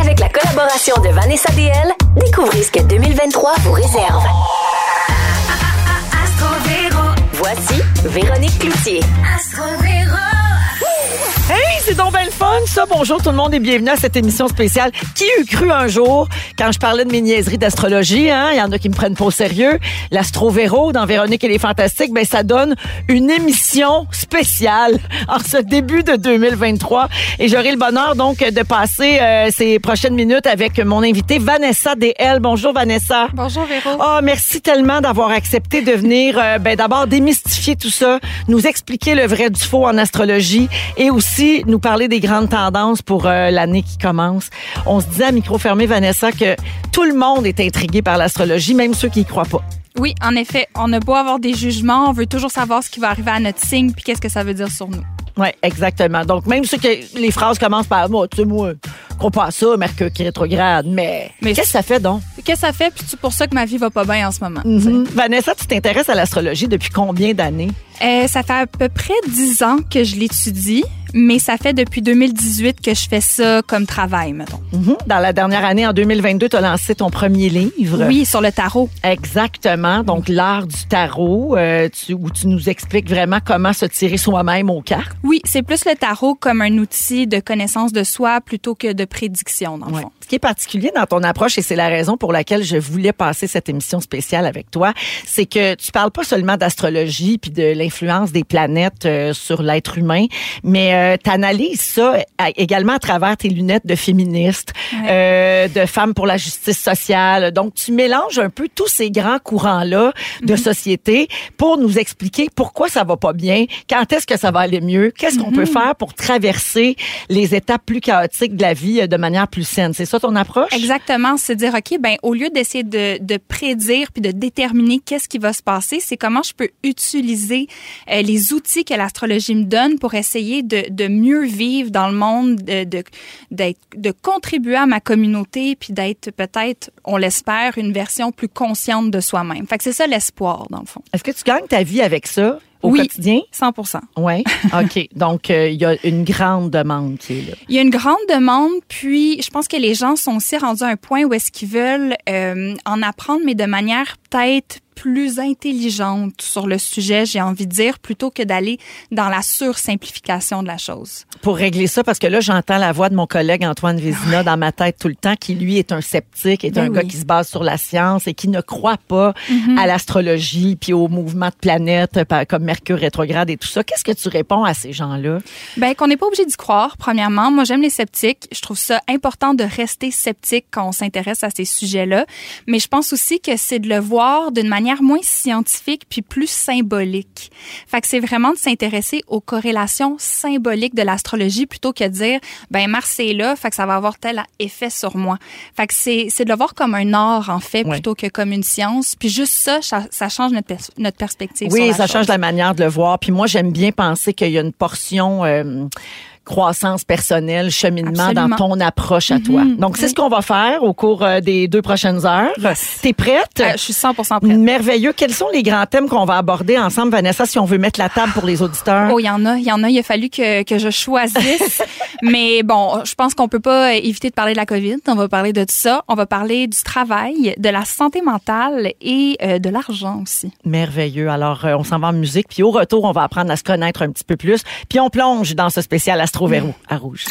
Avec la collaboration de Vanessa DL, découvrez ce que 2023 vous réserve. Voici Véronique Cloutier. Hey, c'est donc bien le fun, ça. Bonjour tout le monde et bienvenue à cette émission spéciale. Qui eût cru un jour, quand je parlais de mes niaiseries d'astrologie, hein, il y en a qui me prennent pas au sérieux, l'astrovéro dans Véronique et les Fantastiques, ben ça donne une émission spéciale en ce début de 2023. Et j'aurai le bonheur donc de passer euh, ces prochaines minutes avec mon invité Vanessa DL. Bonjour Vanessa. Bonjour Véro. Oh, merci tellement d'avoir accepté de venir, euh, ben, d'abord démystifier tout ça, nous expliquer le vrai du faux en astrologie et aussi nous parler des grandes tendances pour euh, l'année qui commence. On se disait à micro fermé, Vanessa, que tout le monde est intrigué par l'astrologie, même ceux qui y croient pas. Oui, en effet, on a beau avoir des jugements, on veut toujours savoir ce qui va arriver à notre signe puis qu'est-ce que ça veut dire sur nous. Oui, exactement. Donc, même ceux que les phrases commencent par moi, tu sais, moi, je crois pas à ça, Mercure qui rétrograde, mais, Mais qu'est-ce que ça fait donc? Qu'est-ce que ça fait? Puis c'est pour ça que ma vie va pas bien en ce moment. Mhm. Vanessa, tu t'intéresses à l'astrologie depuis combien d'années? Euh, ça fait à peu près dix ans que je l'étudie, mais ça fait depuis 2018 que je fais ça comme travail, mettons. Mhm. Dans la dernière année, en 2022, tu as lancé ton premier livre. Oui, sur le tarot. Exactement. Donc, l'art du tarot, euh, tu- où tu nous expliques vraiment comment se tirer soi-même aux cartes. Oui, c'est plus le tarot comme un outil de connaissance de soi plutôt que de prédiction, dans le Ouais. fond. Ce qui est particulier dans ton approche, et c'est la raison pour laquelle je voulais passer cette émission spéciale avec toi, c'est que tu parles pas seulement d'astrologie puis de l'influence des planètes euh, sur l'être humain, mais tu analyses ça également à travers tes lunettes de féministe, euh, de femme pour la justice sociale. Donc, tu mélanges un peu tous ces grands courants-là de société pour nous expliquer pourquoi ça va pas bien, quand est-ce que ça va aller mieux, qu'est-ce qu'on peut faire pour traverser les étapes plus chaotiques de la vie euh, de manière plus saine. C'est ça ton approche? Exactement, c'est dire ok, ben au lieu d'essayer de, de prédire puis de déterminer qu'est-ce qui va se passer, c'est comment je peux utiliser euh, les outils que l'astrologie me donne pour essayer de, de mieux vivre dans le monde, de de, d'être- de contribuer à ma communauté puis d'être peut-être, on l'espère, une version plus consciente de soi-même. Fait que c'est ça l'espoir dans le fond. Est-ce que tu gagnes ta vie avec ça au Oui. quotidien? 100%. Oui. OK. Donc, euh, il y a une grande demande qui est là. Il y a une grande demande, puis je pense que les gens sont aussi rendus à un point où est-ce qu'ils veulent euh, en apprendre, mais de manière peut-être plus intelligente sur le sujet, j'ai envie de dire, plutôt que d'aller dans la sursimplification de la chose. Pour régler ça, parce que là, j'entends la voix de mon collègue Antoine Vézina dans ma tête tout le temps, qui lui est un sceptique, est Ben un oui. gars qui se base sur la science et qui ne croit pas à l'astrologie puis au mouvement de planètes euh, comme Mercure rétrograde et tout ça. Qu'est-ce que tu réponds à ces gens-là? Ben qu'on n'est pas obligé d'y croire. Premièrement, moi j'aime les sceptiques. Je trouve ça important de rester sceptique quand on s'intéresse à ces sujets-là. Mais je pense aussi que c'est de le voir d'une manière moins scientifique puis plus symbolique. Fait que c'est vraiment de s'intéresser aux corrélations symboliques de l'astrologie plutôt que de dire ben Mars est là, fait que ça va avoir tel effet sur moi. Fait que c'est c'est de le voir comme un art en fait plutôt que comme une science. Puis juste ça, ça, ça change notre pers- notre perspective. sur Oui, la ça chose. change la manière de le voir. Puis moi, j'aime bien penser qu'il y a une portion euh, croissance personnelle, cheminement Absolument. dans ton approche à toi. Mhm. Donc, c'est Oui. ce qu'on va faire au cours euh, des deux prochaines heures. T'es prête? Euh, je suis 100% prête. Merveilleux. Quels sont les grands thèmes qu'on va aborder ensemble, Vanessa, si on veut mettre la table pour les auditeurs? Oh, il y en a, il y en a. Il a fallu que, que je choisisse. Mais bon, je pense qu'on peut pas éviter de parler de la COVID. On va parler de tout ça. On va parler du travail, de la santé mentale et euh, de l'argent aussi. Merveilleux. Alors, euh, on s'en va en musique. Puis au retour, on va apprendre à se connaître un petit peu plus. Puis on plonge dans ce spécial Astro Véro à Rouge.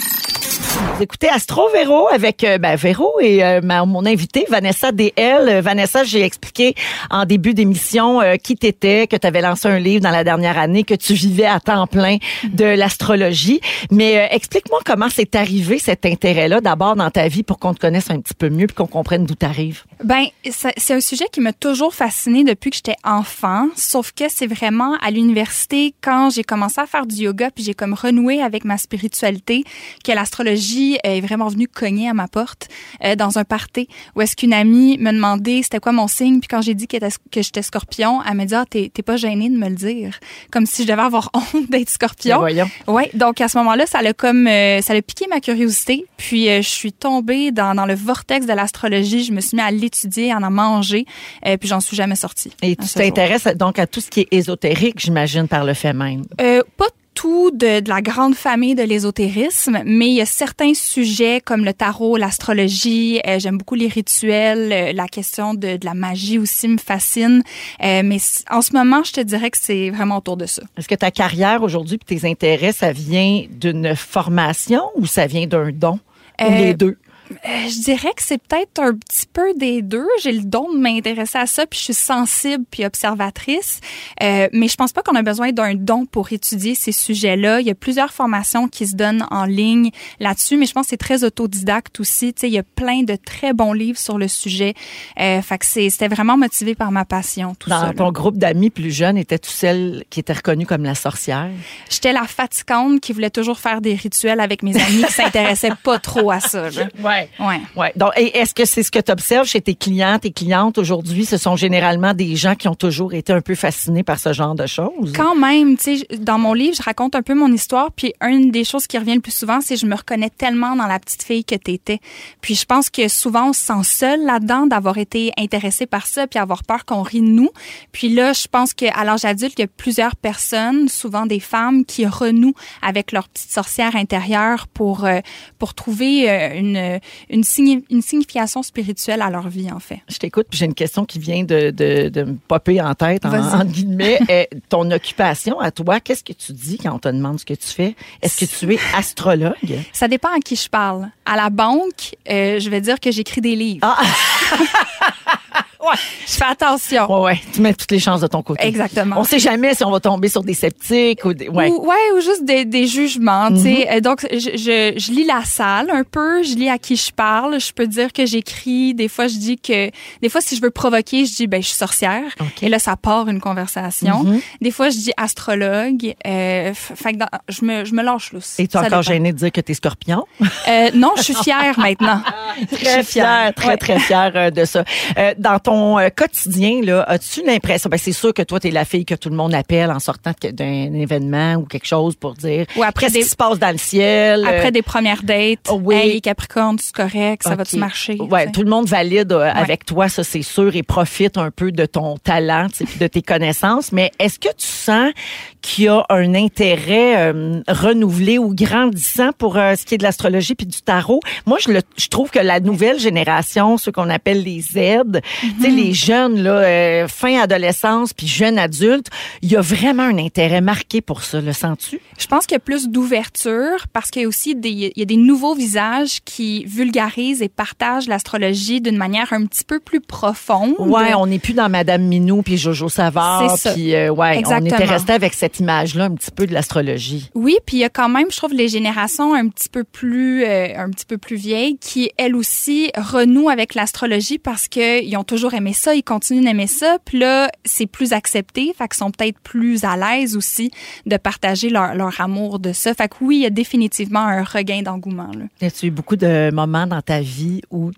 Écoutez Astro Véro avec euh, ben, Véro et euh, ma- mon invité Vanessa DL. Euh, Vanessa, j'ai expliqué en début d'émission euh, qui t'étais, que tu avais lancé un livre dans la dernière année, que tu vivais à temps plein de l'astrologie. Mais euh, explique-moi comment c'est arrivé cet intérêt-là d'abord dans ta vie pour qu'on te connaisse un petit peu mieux puis qu'on comprenne d'où tu arrives. Ben, c'est un sujet qui m'a toujours fascinée depuis que j'étais enfant, sauf que c'est vraiment à l'université quand j'ai commencé à faire du yoga puis j'ai comme renoué avec ma spiritualité que l'astrologie est vraiment venue cogner à ma porte euh, dans un party où est-ce qu'une amie me demandait c'était quoi mon signe puis quand j'ai dit que, que j'étais scorpion, elle m'a dit ah t'es t'es pas gênée de me le dire, comme si je devais avoir honte d'être Ben scorpion. voyons. Ouais, donc à ce moment-là, ça l'a comme euh, ça l'a piqué ma curiosité, puis euh, je suis tombée dans, dans le vortex de l'astrologie, je me suis mis à l'étudier, à en manger, euh, puis j'en suis jamais sortie. Et tu t'intéresses donc à tout ce qui est ésotérique, j'imagine, par le fait même. Euh, pas tout de, de la grande famille de l'ésotérisme, mais il y a certains sujets comme le tarot, l'astrologie, euh, j'aime beaucoup les rituels, euh, la question de, de, la magie aussi me fascine. Euh, mais en ce moment, je te dirais que c'est vraiment autour de ça. Est-ce que ta carrière aujourd'hui puis tes intérêts, ça vient d'une formation ou ça vient d'un don? Ou les deux? Euh, je dirais que c'est peut-être un petit peu des deux. J'ai le don de m'intéresser à ça, puis je suis sensible puis observatrice. Euh, mais je pense pas qu'on a besoin d'un don pour étudier ces sujets-là. Il y a plusieurs formations qui se donnent en ligne là-dessus, mais je pense que c'est très autodidacte aussi. Tu sais, il y a plein de très bons livres sur le sujet. Euh, fait que c'était vraiment motivé par ma passion. Tout Dans ça, ton groupe d'amis plus jeunes, étais-tu celle qui était reconnue comme la sorcière? J'étais la fatigante qui voulait toujours faire des rituels avec mes amis qui s'intéressaient pas trop à ça. Là. Ouais. Ouais. Ouais. Donc, est-ce que c'est ce que tu observes chez tes clients, tes clientes aujourd'hui? Ce sont généralement des gens qui ont toujours été un peu fascinés par ce genre de choses? Quand même, tu sais, dans mon livre, je raconte un peu mon histoire, puis une des choses qui revient le plus souvent, c'est je me reconnais tellement dans la petite fille que t'étais. Puis je pense que souvent, on se sent seul là-dedans d'avoir été intéressé par ça, puis avoir peur qu'on rit de nous. Puis là, je pense qu'à l'âge adulte, il y a plusieurs personnes, souvent des femmes, qui renouent avec leur petite sorcière intérieure pour, euh, pour trouver euh, une une, signi une signification spirituelle à leur vie, en fait. Je t'écoute, puis j'ai une question qui vient de, de, de me popper en tête, en, en guillemets. ton occupation à toi, qu'est-ce que tu dis quand on te demande ce que tu fais? Est-ce que tu es astrologue? Ça dépend à qui je parle. À la banque, euh, je vais dire que j'écris des livres. Ah. Ouais. Je fais attention. Ouais, ouais. Tu mets toutes les chances de ton côté. Exactement. On sait jamais si on va tomber sur des sceptiques ou des, ouais. Ou, ouais, ou juste des, des jugements, mm -hmm. tu sais. Donc, je, je, je, lis la salle un peu, je lis à qui je parle. Je peux dire que j'écris. Des fois, je dis que, des fois, si je veux provoquer, je dis, ben, je suis sorcière. Okay. Et là, ça part une conversation. Mm -hmm. Des fois, je dis astrologue. Euh, fait que dans, je me, je me lâche là. Et tu es encore gênée de dire que tu es scorpion? Euh, non, je suis fière maintenant. très fière, très, ouais. très fière de ça. Euh, dans ton ton quotidien, là, as-tu l'impression, ben c'est sûr que toi, tu es la fille que tout le monde appelle en sortant d'un événement ou quelque chose pour dire ou après qu'est-ce qui se passe dans le ciel. Après des premières dates. Oh, oui. Hey, Capricorne, c'est correct, ça okay. va-tu marcher? Ouais, tout le monde valide euh, ouais. avec toi, ça c'est sûr, et profite un peu de ton talent, de tes connaissances. Mais est-ce que tu sens qu'il y a un intérêt euh, renouvelé ou grandissant pour euh, ce qui est de l'astrologie puis du tarot? Moi, je, le, je trouve que la nouvelle génération, ceux qu'on appelle les Z, mm -hmm. les jeunes, là, euh, fin adolescence puis jeunes adultes, il y a vraiment un intérêt marqué pour ça, le sens-tu? Je pense qu'il y a plus d'ouverture parce qu'il y a aussi des, il y a des nouveaux visages qui vulgarisent et partagent l'astrologie d'une manière un petit peu plus profonde. Ouais, on n'est plus dans Madame Minou puis Jojo Savard puis euh, ouais, Exactement. on était resté avec cette image-là un petit peu de l'astrologie. Oui, puis il y a quand même, je trouve, les générations un petit peu plus, euh, un petit peu plus vieilles qui elles aussi renouent avec l'astrologie parce que ils ont toujours aimé ça, ils continuent d'aimer ça, puis là, c'est plus accepté, fait qu'ils sont peut-être plus à l'aise aussi de partager leur, leur amour de ça. Fait que oui, il y a définitivement un regain d'engouement. As-tu eu beaucoup de moments dans ta vie où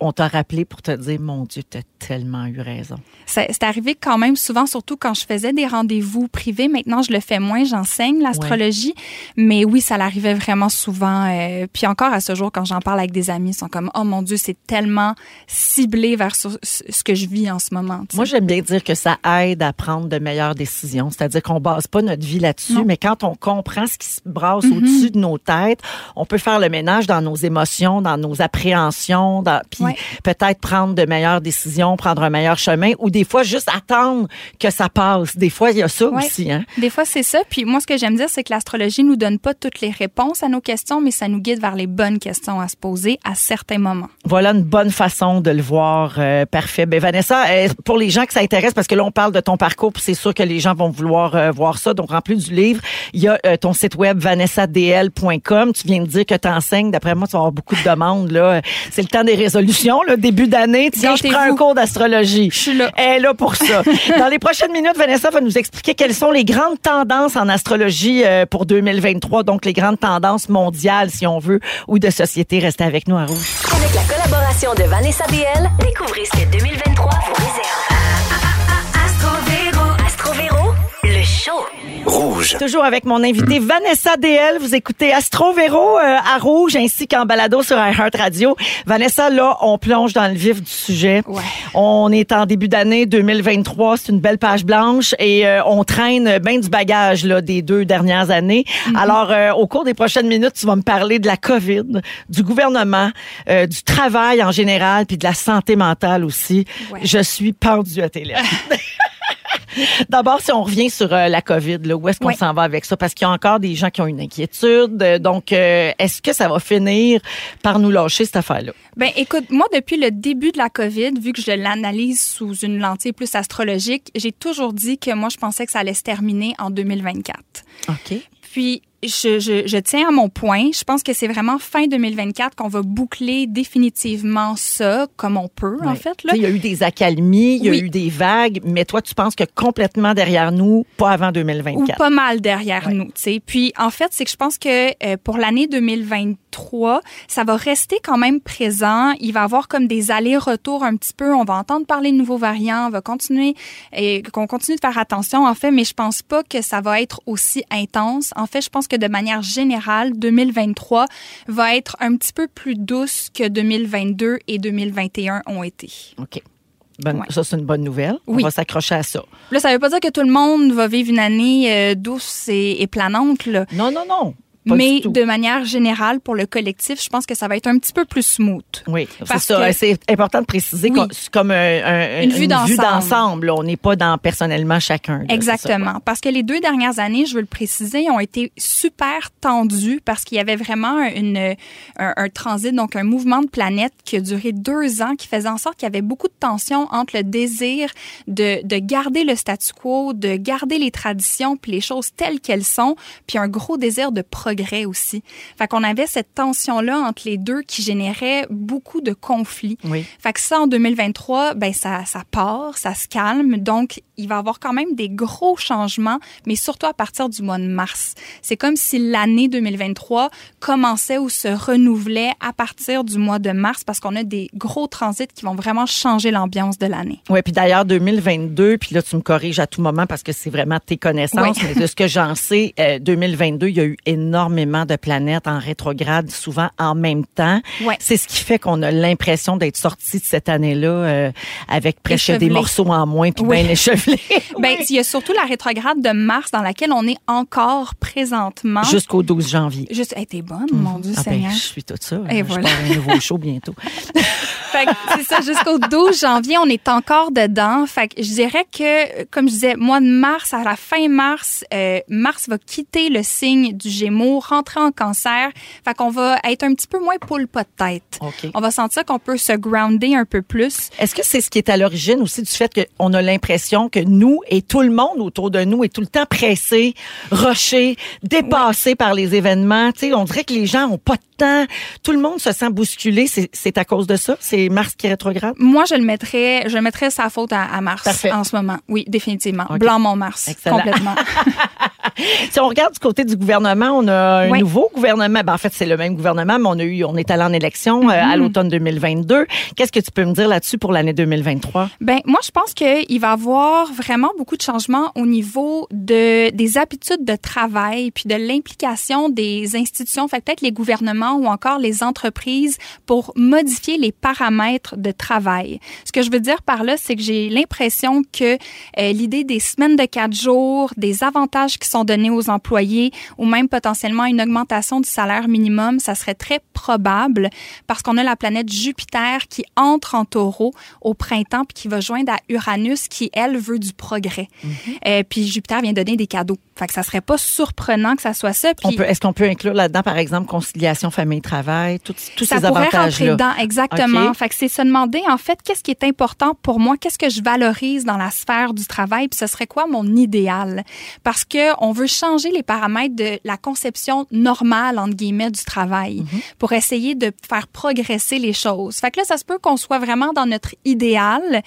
on t'a rappelé pour te dire, mon Dieu, t'as tellement eu raison. C'est arrivé quand même souvent, surtout quand je faisais des rendez-vous privés. Maintenant, je le fais moins, j'enseigne l'astrologie. Ouais. Mais oui, ça l'arrivait vraiment souvent. Euh, puis encore à ce jour, quand j'en parle avec des amis, ils sont comme, oh mon Dieu, c'est tellement ciblé vers ce, ce, que je vis en ce moment. T'sais. Moi, j'aime bien dire que ça aide à prendre de meilleures décisions. C'est-à-dire qu'on base pas notre vie là-dessus, mais quand on comprend ce qui se brasse mm -hmm. au-dessus de nos têtes, on peut faire le ménage dans nos émotions, dans nos appréhensions, dans, puis ouais. peut-être prendre de meilleures décisions, prendre un meilleur chemin, ou des fois juste attendre que ça passe. Des fois, il y a ça ouais. aussi. Hein? Des fois, c'est ça. Puis moi, ce que j'aime dire, c'est que l'astrologie nous donne pas toutes les réponses à nos questions, mais ça nous guide vers les bonnes questions à se poser à certains moments. Voilà une bonne façon de le voir. Euh, parfait. Ben, Vanessa, euh, pour les gens que ça intéresse, parce que là, on parle de ton parcours, puis c'est sûr que les gens vont vouloir euh, voir ça. Donc, en plus du livre, il y a euh, ton site web vanessadl.com. Tu viens de dire que tu enseignes. D'après moi, tu vas avoir beaucoup de demandes. là. C'est le temps des résolutions, là, début d'année. Tiens, je prends un cours d'astrologie. Je suis là. Elle est là pour ça. Dans les prochaines minutes, Vanessa va nous expliquer quelles sont les grandes tendances en astrologie euh, pour 2023, donc les grandes tendances mondiales, si on veut, ou de société. Restez avec nous à Rouge. Avec la collaboration de Vanessa BL, découvrez ce que 2023 vous réserve. Astro Véro, Astro Véro, le show. Rouge. Toujours avec mon invité Vanessa DL. Vous écoutez Astro Véro euh, à Rouge ainsi qu'en balado sur iHeart Radio. Vanessa, là, on plonge dans le vif du sujet. Ouais. On est en début d'année 2023. C'est une belle page blanche et euh, on traîne bien du bagage là, des deux dernières années. Alors, euh, au cours des prochaines minutes, tu vas me parler de la COVID, du gouvernement, euh, du travail en général, puis de la santé mentale aussi. Ouais. Je suis pendue à tes lèvres. D'abord, si on revient sur euh, la COVID, là, où est-ce qu'on Oui. s'en va avec ça? Parce qu'il y a encore des gens qui ont une inquiétude. Euh, Donc, euh, est-ce que ça va finir par nous lâcher cette affaire-là? Ben, écoute, moi, depuis le début de la COVID, vu que je l'analyse sous une lentille plus astrologique, j'ai toujours dit que moi, je pensais que ça allait se terminer en 2024. OK. Puis, je, je, je tiens à mon point. Je pense que c'est vraiment fin 2024 qu'on va boucler définitivement ça comme on peut, en fait. Là. Il y a eu des accalmies, il y a eu des vagues, mais toi, tu penses que complètement derrière nous, pas avant ou 2024. pas mal derrière nous, tu sais. Puis en fait, c'est que je pense que euh, pour l'année 2023, ça va rester quand même présent. Il va y avoir comme des allers-retours un petit peu. On va entendre parler de nouveaux variants, on va continuer et qu'on continue de faire attention en fait, mais je pense pas que ça va être aussi intense. En fait, je pense que de manière générale, 2023 va être un petit peu plus douce que 2022 et 2021 ont été. OK. Bonne- Ouais. Ça, c'est une bonne nouvelle. Oui. On va s'accrocher à ça. Là, ça veut pas dire que tout le monde va vivre une année euh, douce et, et planante là. Non, non, non. Pas Mais de manière générale, pour le collectif, je pense que ça va être un petit peu plus smooth. Oui, c'est ça. C'est important de préciser Oui. comme un- un- Une vue d'ensemble. On n'est pas dans personnellement chacun. là, c'est ça, Exactement. Parce que les deux dernières années, je veux le préciser, ont été super tendues parce qu'il y avait vraiment une, un, un transit, donc un mouvement de planète qui a duré deux ans, qui faisait en sorte qu'il y avait beaucoup de tension entre le désir de, de garder le statu quo, de garder les traditions puis les choses telles qu'elles sont, puis un gros désir de progrès aussi. Fait qu'on avait cette tension-là entre les deux qui générait beaucoup de conflits. Oui. Fait que ça, en 2023, ben ça, ça part, ça se calme. Donc, il va y avoir quand même des gros changements, mais surtout à partir du mois de mars. C'est comme si l'année 2023 commençait ou se renouvelait à partir du mois de mars parce qu'on a des gros transits qui vont vraiment changer l'ambiance de l'année. Oui, puis d'ailleurs, 2022, puis là, tu me corriges à tout moment parce que c'est vraiment tes connaissances, Oui. mais de ce que j'en sais, euh, 2022, il y a eu énormément de planètes en rétrograde, souvent en même temps. Ouais. C'est ce qui fait qu'on a l'impression d'être sorti de cette année-là euh, avec presque des morceaux en moins, puis Oui. bien échevelés. Ben, il y a surtout la rétrograde de mars dans laquelle on est encore présentement. Jusqu'au 12 janvier. Juste, hey, t'es bonne, mon Dieu Ah ben, Seigneur. je suis tout ça. Et je voilà. pars un nouveau show bientôt. Fait c'est ça, jusqu'au 12 janvier, on est encore dedans. Fait que je dirais que, comme je disais, mois de mars, à la fin mars, euh, Mars va quitter le signe du Gémeaux, rentrer en cancer. Fait qu'on va être un petit peu moins poule pas de tête. On va sentir qu'on peut se grounder un peu plus. Est-ce que c'est ce qui est à l'origine aussi du fait qu'on a l'impression que nous et tout le monde autour de nous est tout le temps pressé, rushé, dépassé par les événements? Tu sais, on dirait que les gens ont pas de temps. Tout le monde se sent bousculé. C'est- à cause de ça? C'est Mars qui est rétrograde? Moi, je le mettrais, je mettrais sa faute à, à Mars Parfait. en ce moment. Oui, définitivement. Blanc mon Mars. Excellent. Complètement. Si on regarde du côté du gouvernement, on a un Oui. nouveau gouvernement. Ben, en fait, c'est le même gouvernement, mais on a eu, on est allé en élection euh, à l'automne 2022. Qu'est-ce que tu peux me dire là-dessus pour l'année 2023? Ben moi je pense qu'il va y avoir vraiment beaucoup de changements au niveau de des habitudes de travail puis de l'implication des institutions, fait peut-être les gouvernements ou encore les entreprises pour modifier les paramètres de travail. Ce que je veux dire par là, c'est que j'ai l'impression que euh, l'idée des semaines de quatre jours, des avantages qui sont donnés aux employés ou même potentiellement une augmentation du salaire minimum, ça serait très probable parce qu'on a la planète Jupiter qui entre en taureau au printemps puis qui va joindre à Uranus qui, elle, veut du progrès. Euh, puis Jupiter vient donner des cadeaux. Fait que ça serait pas surprenant que ça soit ça. Puis est-ce qu'on peut inclure là-dedans, par exemple, conciliation famille-travail, tous tous ça ces pourrait rentrer avantages-là? dedans, exactement. OK. Fait que c'est se demander, en fait, qu'est-ce qui est important pour moi, qu'est-ce que je valorise dans la sphère du travail, puis ce serait quoi mon idéal? Parce que on veut changer les paramètres de la conception normale, entre guillemets, du travail Mhm. pour essayer de faire progresser les choses. Fait que là, ça se peut qu'on soit vraiment dans notre idéal.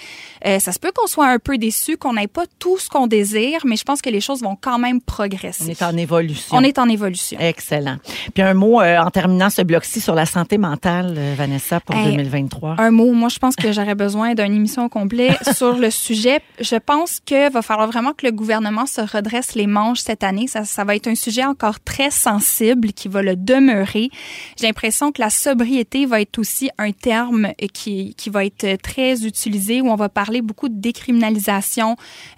Euh, ça se peut qu'on soit un peu déçu, qu'on n'ait pas tout ce qu'on désire, mais je pense que les choses vont quand même progresser. On est en évolution. On est en évolution. Excellent. Puis un mot euh, en terminant ce bloc-ci sur la santé mentale, euh, Vanessa, pour Hey, 2023. 2023? Un mot. Moi, je pense que j'aurais besoin d'une émission au complet sur le sujet. Je pense que va falloir vraiment que le gouvernement se redresse les manches cette année. Ça, ça va être un sujet encore très sensible qui va le demeurer. J'ai l'impression que la sobriété va être aussi un terme qui, qui va être très utilisé où on va parler beaucoup de décriminalisation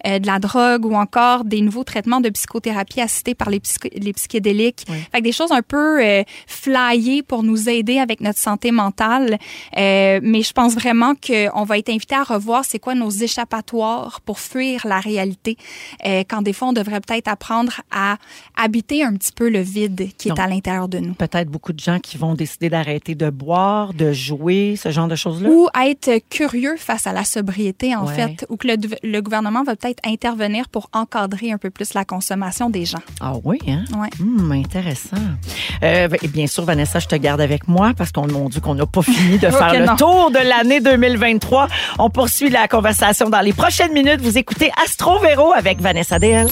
euh, de la drogue ou encore des nouveaux traitements de psychothérapie assistés par les, psy- les psychédéliques. Fait que des choses un peu euh, flyées pour nous aider avec notre santé mentale. Euh, mais je pense vraiment qu'on va être invité à revoir c'est quoi nos échappatoires pour fuir la réalité. Euh, quand des fois, on devrait peut-être apprendre à habiter un petit peu le vide qui est à l'intérieur de nous. Peut-être beaucoup de gens qui vont décider d'arrêter de boire, de jouer, ce genre de choses-là? Ou être curieux face à la sobriété, en Ouais. fait, ou que le, le gouvernement va peut-être intervenir pour encadrer un peu plus la consommation des gens. Ah oui, hein? Ouais. Hum, intéressant. Euh, et bien sûr, Vanessa, je te garde avec moi parce qu'on mon Dieu qu'on n'a pas fini de faire le non. tour de l'année 2023. On poursuit la conversation dans les prochaines minutes. Vous écoutez Astro Véro avec Vanessa DL.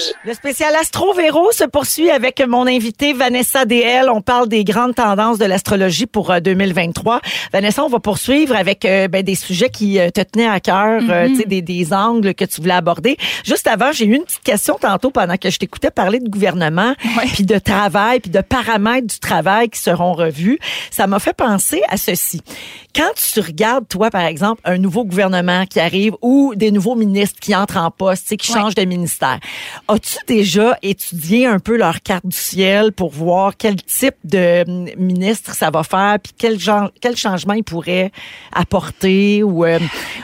Rouge. Le spécial Astro Véro se poursuit avec mon invité Vanessa DL. On parle des grandes tendances de l'astrologie pour euh, 2023. Vanessa, on va poursuivre avec euh, ben, des sujets qui euh, te tenaient à cœur, euh, tu sais, des, des angles que tu voulais aborder. Juste avant, j'ai eu une petite question tantôt pendant que je t'écoutais parler de gouvernement, puis de travail, puis de paramètres du travail qui seront revus. Ça m'a fait penser à ceci. Quand tu regardes, toi, par exemple, un nouveau gouvernement qui arrive ou des nouveaux ministres qui entrent en poste, tu sais, qui Ouais. changent de ministère, as-tu déjà étudié un peu leur carte du ciel pour voir quel type de hum, ministre ça va faire, puis quel genre, quel changement ils pourraient apporter ou euh,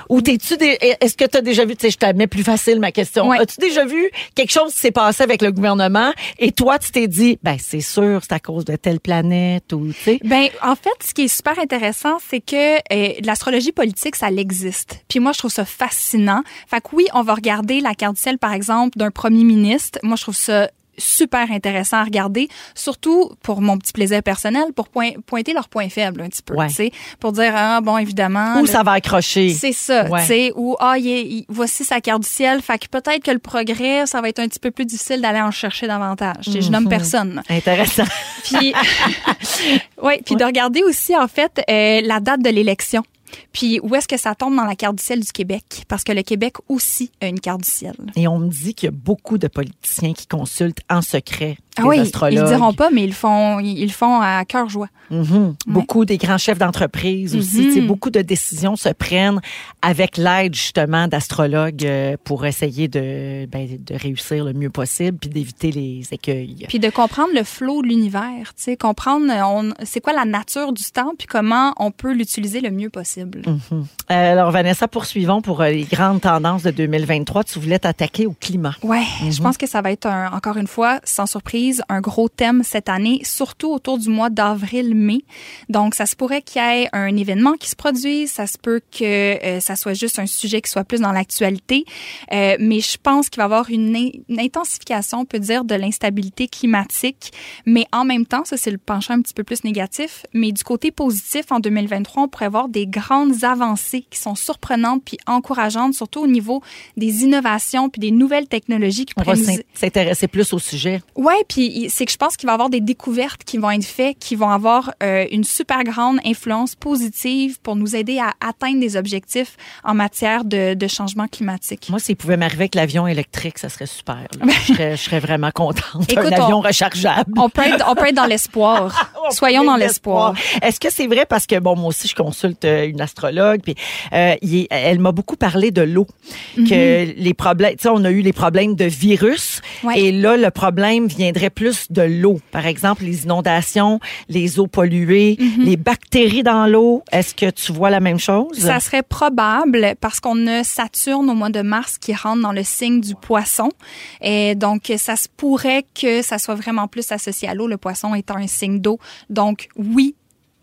ou t'es-tu des- est-ce que tu as déjà vu, tu sais, je te mets plus facile ma question. Ouais. As-tu déjà vu quelque chose qui s'est passé avec le gouvernement et toi tu t'es dit ben c'est sûr, c'est à cause de telle planète ou tu sais? Ben, en fait, ce qui est super intéressant, c'est que euh, l'astrologie politique, ça l'existe. Puis moi, je trouve ça fascinant. Fait que oui, on va regarder la carte du ciel, par exemple, d'un premier ministre. Moi, je trouve ça super intéressant à regarder, surtout pour mon petit plaisir personnel, pour point- pointer leurs points faibles un petit peu, Ouais. tu sais, pour dire ah bon évidemment où le- ça va accrocher. c'est ça, Ouais. tu sais, ou ah, il est- il- voici sa carte du ciel, fait que peut-être que le progrès, ça va être un petit peu plus difficile d'aller en chercher davantage. Je Mhm. nomme personne. Intéressant. Puis, ouais, puis de regarder aussi en fait euh, la date de l'élection. Puis où est-ce que ça tombe dans la carte du ciel du Québec? Parce que le Québec aussi a une carte du ciel. Et on me dit qu'il y a beaucoup de politiciens qui consultent en secret Ah les oui, astrologues. ils le diront pas, mais ils le font, ils le font à cœur joie. Mhm. Beaucoup des grands chefs d'entreprise aussi. Mhm. Tu sais, Beaucoup de décisions se prennent avec l'aide justement d'astrologues euh, pour essayer de, ben, de réussir le mieux possible puis d'éviter les écueils. Puis de comprendre le flot de l'univers, comprendre c'est quoi la nature du temps, puis comment on peut l'utiliser le mieux possible. Mhm. Euh, Alors Vanessa, poursuivons pour euh, les grandes tendances de 2023. Tu voulais t'attaquer au climat. Mhm. je pense que ça va être un- encore une fois, sans surprise, un gros thème cette année, surtout autour du mois d'avril-mai. Donc, ça se pourrait qu'il y ait un événement qui se produise, ça se peut que euh, ça soit juste un sujet qui soit plus dans l'actualité, Euh, mais je pense qu'il va y avoir une, in- une intensification, on peut dire, de l'instabilité climatique, mais en même temps, ça c'est le penchant un petit peu plus négatif, mais du côté positif, en 2023, on pourrait avoir des grandes avancées qui sont surprenantes puis encourageantes, surtout au niveau des innovations puis des nouvelles technologies qui On pourraient va nous... s'intéresser plus au sujet. Ouais, puis c'est que je pense qu'il va y avoir des découvertes qui vont être faites, qui vont avoir euh, une super grande influence positive pour nous aider à atteindre des objectifs en matière de, de changement climatique. Moi, s'il pouvait m'arriver avec l'avion électrique, ça serait super. je, serais, je serais vraiment contente. Écoute, un avion on- rechargeable. On peut être, on peut être dans l'espoir. On Soyons dans l'espoir. Est-ce que c'est vrai? Parce que bon moi aussi je consulte euh, une astrologue puis euh, il elle m'a beaucoup parlé de l'eau que les problèmes tu sais on a eu les problèmes de virus Ouais. et là le problème viendrait plus de l'eau. Par exemple les inondations les eaux polluées les bactéries dans l'eau. Est-ce que tu vois la même chose? Ça serait probable parce qu'on a Saturne au mois de mars qui rentre dans le signe du poisson. Et donc, ça se pourrait que ça soit vraiment plus associé à l'eau, le poisson étant un signe d'eau. Donc, oui,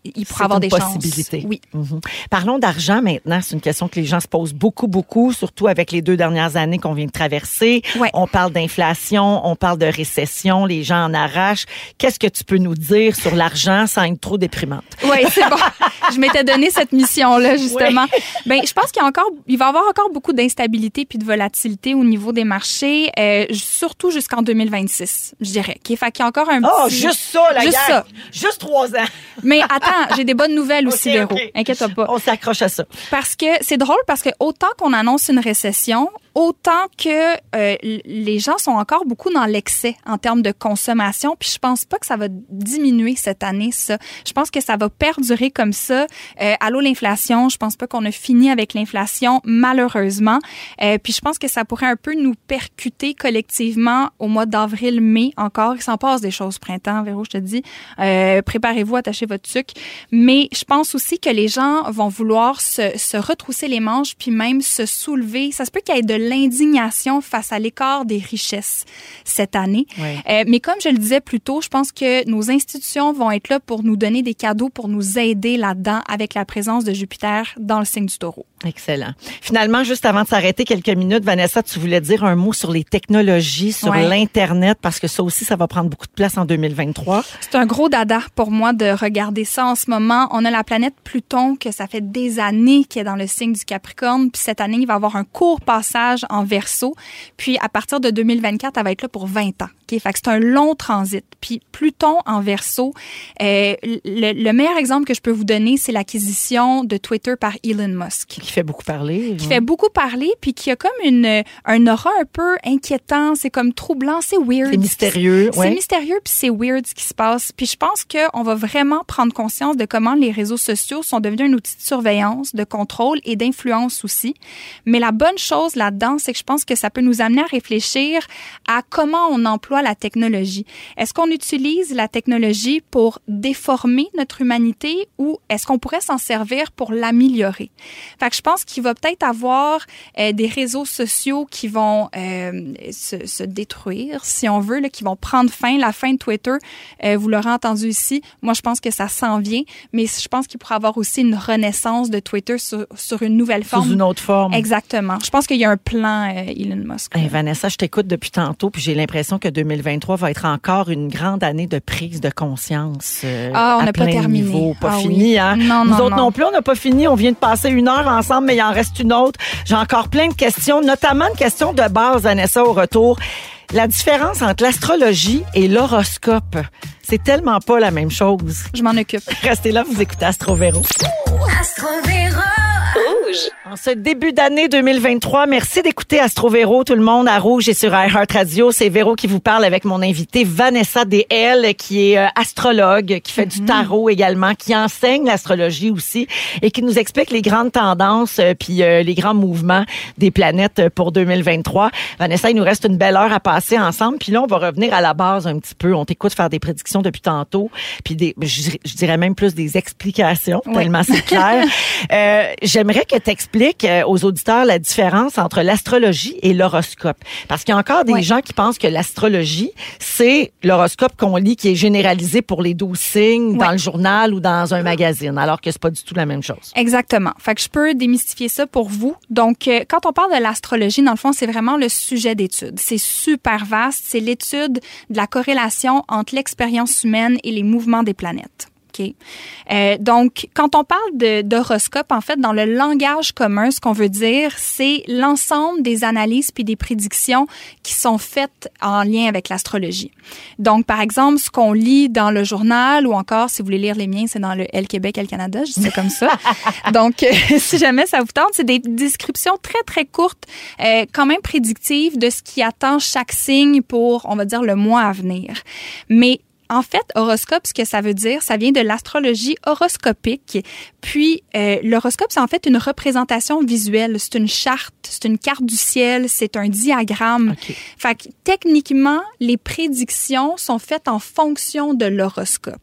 il pourrait avoir une des chances. possibilité. Oui. Mhm. Parlons d'argent maintenant. C'est une question que les gens se posent beaucoup, beaucoup, surtout avec les deux dernières années qu'on vient de traverser. Ouais. On parle d'inflation, on parle de récession, les gens en arrachent. Qu'est-ce que tu peux nous dire sur l'argent sans être trop déprimante? Oui, c'est bon. je m'étais donné cette mission-là, justement. Ben, je pense qu'il y a encore, il va y avoir encore beaucoup d'instabilité puis de volatilité au niveau des marchés, euh, surtout jusqu'en 2026, je dirais. Qui fait qu'il y a encore un Oh, petit... juste ça, la Juste ça. Juste trois ans. Mais attends, j'ai des bonnes nouvelles aussi, Ok, Véro. Inquiète-toi pas. On s'accroche à ça. Parce que c'est drôle parce que autant qu'on annonce une récession, autant que euh, les gens sont encore beaucoup dans l'excès en termes de consommation. Puis je pense pas que ça va diminuer cette année, ça. Je pense que ça va perdurer comme ça. Euh, allô l'inflation, je pense pas qu'on a fini avec l'inflation, malheureusement. Euh, puis je pense que ça pourrait un peu nous percuter collectivement au mois d'avril-mai encore. Il s'en passe des choses printemps, Véro, je te dis. Euh, Préparez-vous, attachez votre sucre. Mais je pense aussi que les gens vont vouloir se, se retrousser les manches puis même se soulever. Ça se peut qu'il y ait de l'indignation face à l'écart des richesses cette année. Euh, mais comme je le disais plus tôt, je pense que nos institutions vont être là pour nous donner des cadeaux, pour nous aider là-dedans avec la présence de Jupiter dans le signe du taureau. Excellent. Finalement, juste avant de s'arrêter quelques minutes, Vanessa, tu voulais dire un mot sur les technologies, sur Ouais. l'Internet, parce que ça aussi, ça va prendre beaucoup de place en 2023. C'est un gros dada pour moi de regarder ça en ce moment. On a la planète Pluton que ça fait des années qui est dans le signe du Capricorne. Puis cette année, il va avoir un court passage en Verseau. Puis à partir de 2024, elle va être là pour 20 ans. Fait que c'est un long transit. Puis Pluton en Verseau, euh, le, le meilleur exemple que je peux vous donner, c'est l'acquisition de Twitter par Elon Musk Qui fait beaucoup parler. qui fait beaucoup parler puis qui a comme une un aura un peu inquiétant, c'est comme troublant, c'est weird. C'est mystérieux, C'est ouais. mystérieux puis c'est weird ce qui se passe. Puis je pense que on va vraiment prendre conscience de comment les réseaux sociaux sont devenus un outil de surveillance, de contrôle et d'influence aussi. Mais la bonne chose là-dedans, c'est que je pense que ça peut nous amener à réfléchir à comment on emploie la technologie. Est-ce qu'on utilise la technologie pour déformer notre humanité ou est-ce qu'on pourrait s'en servir pour l'améliorer? Fait que je pense qu'il va peut-être avoir euh, des réseaux sociaux qui vont euh, se, se détruire, si on veut, là, qui vont prendre fin. La fin de Twitter, euh, vous l'aurez entendu ici. Moi, je pense que ça s'en vient, mais je pense qu'il pourrait avoir aussi une renaissance de Twitter sur, sur une nouvelle Sous forme. une autre forme. Exactement. Je pense qu'il y a un plan Elon Musk. Hey, Vanessa, je t'écoute depuis tantôt, puis j'ai l'impression que 2023 va être encore une grande année de prise de conscience. euh, Ah, on à n'a pas plein terminé. niveau. Pas Ah oui. fini, hein? Non, Nous non, autres non. non plus, on n'a pas fini. On vient de passer une heure ensemble, mais il en reste une autre. J'ai encore plein de questions, notamment une question de base, Vanessa, au retour. La différence entre l'astrologie et l'horoscope, c'est tellement pas la même chose. Je m'en occupe. Restez là, vous écoutez Astro Véro. Rouge. En ce début d'année 2023, merci d'écouter Astro Véro, tout le monde à Rouge et sur iHeart Radio. C'est Véro qui vous parle avec mon invité Vanessa DL, qui est euh, astrologue, qui fait du tarot également, qui enseigne l'astrologie aussi et qui nous explique les grandes tendances euh, puis euh, les grands mouvements des planètes pour 2023. Vanessa, il nous reste une belle heure à passer ensemble. Puis là, on va revenir à la base un petit peu. On t'écoute faire des prédictions depuis tantôt, puis des, je, dirais- même plus des explications, Oui. tellement c'est clair. Euh, J'aimerais que tu expliques aux auditeurs la différence entre l'astrologie et l'horoscope. Parce qu'il y a encore des Oui. gens qui pensent que l'astrologie, c'est l'horoscope qu'on lit qui est généralisé pour les douze signes dans le journal ou dans un magazine, alors que c'est pas du tout la même chose. Exactement. Fait que je peux démystifier ça pour vous. Donc, euh, quand on parle de l'astrologie, dans le fond, c'est vraiment le sujet d'étude. C'est super vaste. C'est l'étude de la corrélation entre l'expérience humaine et les mouvements des planètes. Euh, donc, quand on parle d'horoscope, en fait, dans le langage commun, ce qu'on veut dire, c'est l'ensemble des analyses puis des prédictions qui sont faites en lien avec l'astrologie. Donc, par exemple, ce qu'on lit dans le journal ou encore, si vous voulez lire les miens, c'est dans le Elle Québec, Elle Canada, je dis ça comme ça. Donc, euh, si jamais ça vous tente, c'est des descriptions très, très courtes, euh, quand même prédictives de ce qui attend chaque signe pour, on va dire, le mois à venir. Mais en fait, horoscope, ce que ça veut dire, ça vient de l'astrologie horoscopique. Puis, euh, l'horoscope, c'est en fait une représentation visuelle. C'est une charte, c'est une carte du ciel, c'est un diagramme. OK. Fait que, techniquement, les prédictions sont faites en fonction de l'horoscope.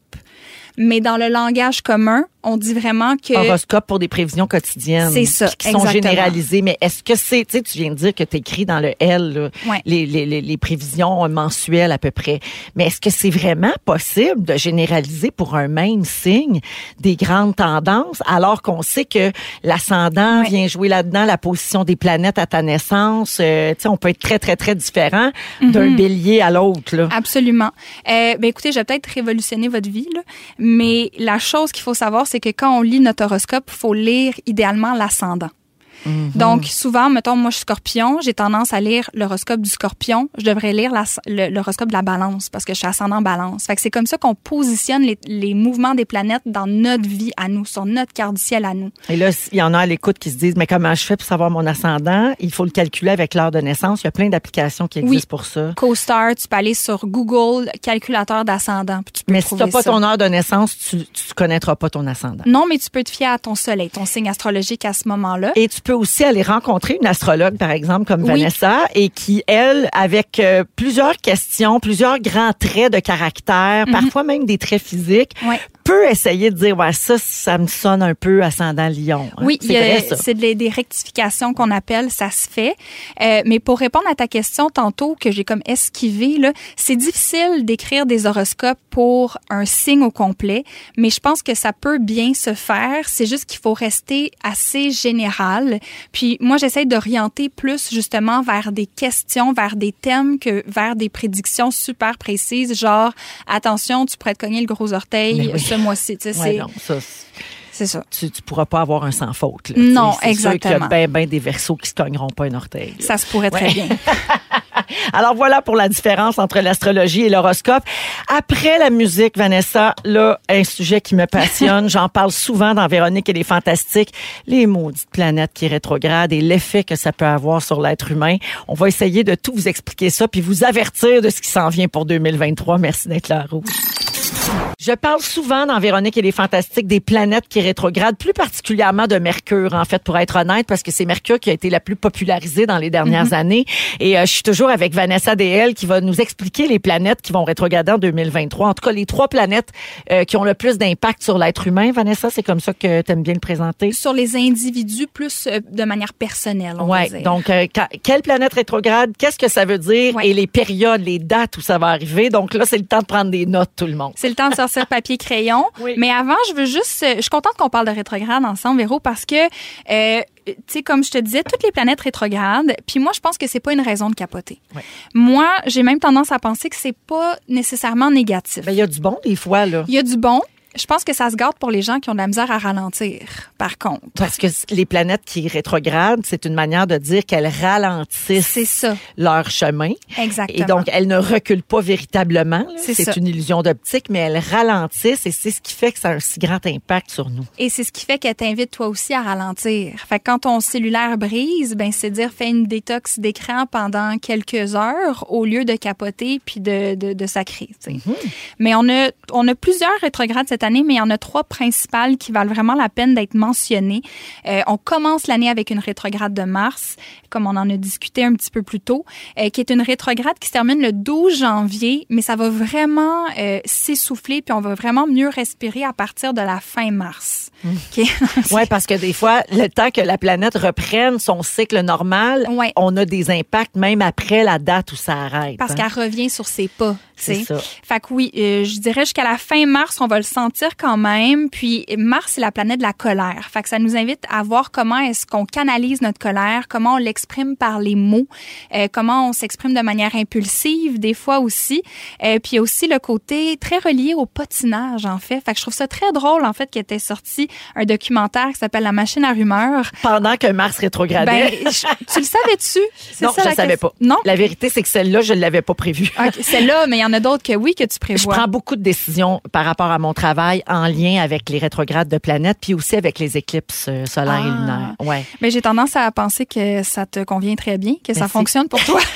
Mais dans le langage commun, on dit vraiment que... Horoscope pour des prévisions quotidiennes. C'est ça, Qui sont exactement. généralisées. Mais est-ce que c'est, tu sais, tu viens de dire que tu écris dans le L, là, Ouais. les, les, les, les prévisions mensuelles à peu près. Mais est-ce que c'est vraiment possible de généraliser pour un même signe des grandes tendances alors qu'on sait que l'ascendant Ouais. vient jouer là-dedans, la position des planètes à ta naissance, euh, tu sais, on peut être très, très, très différent d'un Mhm. bélier à l'autre. Absolument. Euh, ben écoutez, je vais peut-être révolutionner votre vie, là, mais la chose qu'il faut savoir, c'est que quand on lit notre horoscope, il faut lire idéalement l'ascendant. Mhm. Donc, souvent, mettons, moi, je suis scorpion, j'ai tendance à lire l'horoscope du scorpion. Je devrais lire l'horoscope de la balance parce que je suis ascendant balance. Fait que c'est comme ça qu'on positionne les, les mouvements des planètes dans notre vie à nous, sur notre carte du ciel à nous. Et là, il y en a à l'écoute qui se disent, mais comment je fais pour savoir mon ascendant? Il faut le calculer avec l'heure de naissance. Il y a plein d'applications qui existent Oui. pour ça. CoStar, tu peux aller sur Google, calculateur d'ascendant, tu Mais si trouver t'as pas ça. ton heure de naissance, tu, tu connaîtras pas ton ascendant. Non, mais tu peux te fier à ton soleil, ton signe astrologique à ce moment-là. Et tu peux aussi aller rencontrer une astrologue, par exemple, comme Oui. Vanessa, et qui, elle, avec euh, plusieurs questions, plusieurs grands traits de caractère, Mhm. parfois même des traits physiques, Ouais. Peut essayer de dire, ouais, ça, ça me sonne un peu ascendant lion. hein. Oui, c'est des, des rectifications qu'on appelle, ça se fait. Euh, mais pour répondre à ta question tantôt que j'ai comme esquivé, là, c'est difficile d'écrire des horoscopes pour un signe au complet, mais je pense que ça peut bien se faire. C'est juste qu'il faut rester assez général. Puis moi, j'essaie d'orienter plus justement vers des questions, vers des thèmes que vers des prédictions super précises, genre attention, tu pourrais te cogner le gros orteil oui. Ce mois-ci. Tu sais, Ouais, c'est- non, ça, c'est- ça. tu, tu pourras pas avoir un sans faute. Là, Non, c'est sûr qu'il y a exactement. bien, bien des versos qui se cogneront pas un orteil. là. Ça se pourrait très Ouais. bien. Alors voilà pour la différence entre l'astrologie et l'horoscope. Après la musique, Vanessa, là, un sujet qui me passionne. J'en parle souvent dans Véronique et les Fantastiques. Les maudites planètes qui rétrogradent et l'effet que ça peut avoir sur l'être humain. On va essayer de tout vous expliquer ça puis vous avertir de ce qui s'en vient pour 2023. Merci d'être là, Rouge. Je parle souvent dans Véronique et les Fantastiques des planètes qui rétrogradent, plus particulièrement de Mercure, en fait, pour être honnête, parce que c'est Mercure qui a été la plus popularisée dans les dernières années. Et euh, je suis toujours avec Vanessa DL qui va nous expliquer les planètes qui vont rétrograder en 2023. En tout cas, les trois planètes euh, qui ont le plus d'impact sur l'être humain. Vanessa, c'est comme ça que tu aimes bien le présenter? Sur les individus, plus euh, de manière personnelle, on Ouais. va dire. Donc, euh, quand- quelle planète rétrograde Qu'est-ce que ça veut dire? Ouais. Et les périodes, les dates où ça va arriver. Donc là, c'est le temps de prendre des notes, tout le monde. C'est le temps de sortir papier crayon. Oui. Mais avant, je veux juste, euh, je suis contente qu'on parle de rétrograde ensemble, Véro, parce que, euh, tu sais, comme je te disais, toutes les planètes rétrogradent. Puis moi, je pense que c'est pas une raison de capoter. Ouais. Moi, j'ai même tendance à penser que c'est pas nécessairement négatif. Ben, il y a du bon des fois là. Il y a du bon. Je pense que ça se garde pour les gens qui ont de la misère à ralentir, par contre. Parce que les planètes qui rétrogradent, c'est une manière de dire qu'elles ralentissent ça. leur chemin. Exactement. Et donc, elles ne reculent pas véritablement. C'est une illusion d'optique, mais elles ralentissent et c'est ce qui fait que ça a un si grand impact sur nous. Et c'est ce qui fait qu'elle t'invite toi aussi à ralentir. Fait que quand ton cellulaire brise, ben c'est dire fais une détox d'écran pendant quelques heures au lieu de capoter puis de de, de sacrer. Mm-hmm. Mais on a on a plusieurs rétrogrades cette année, mais il y en a trois principales qui valent vraiment la peine d'être mentionnées. Euh, on commence l'année avec une rétrograde de Mars, comme on en a discuté un petit peu plus tôt, euh, qui est une rétrograde qui se termine le 12 janvier, mais ça va vraiment euh, s'essouffler puis on va vraiment mieux respirer à partir de la fin mars. OK? Ouais, parce que des fois, le temps que la planète reprenne son cycle normal, Ouais. on a des impacts même après la date où ça arrête. Parce hein. qu'elle revient sur ses pas. C'est ça. Fait que oui, euh, je dirais jusqu'à la fin mars, on va le sentir quand même. Puis Mars, c'est la planète de la colère. Fait que ça nous invite à voir comment est-ce qu'on canalise notre colère, comment on l'exprime par les mots, euh, comment on s'exprime de manière impulsive des fois aussi. Euh, puis aussi le côté très relié au patinage en fait. Fait que je trouve ça très drôle en fait qu'il était sorti un documentaire qui s'appelle La machine à rumeurs. Pendant que Mars rétrogradait. Ben, je- tu le savais-tu? Non, ça, je la ne savais pas. Non? La vérité, c'est que celle-là, je ne l'avais pas prévue. OK, c'est là, mais il y en a d'autres que oui, que tu Je prévois. prends beaucoup de décisions par rapport à mon travail en lien avec les rétrogrades de planètes, puis aussi avec les éclipses euh, solaires et Ah. lunaires. Ouais. Mais j'ai tendance à penser que ça te convient très bien, que ça fonctionne pour toi.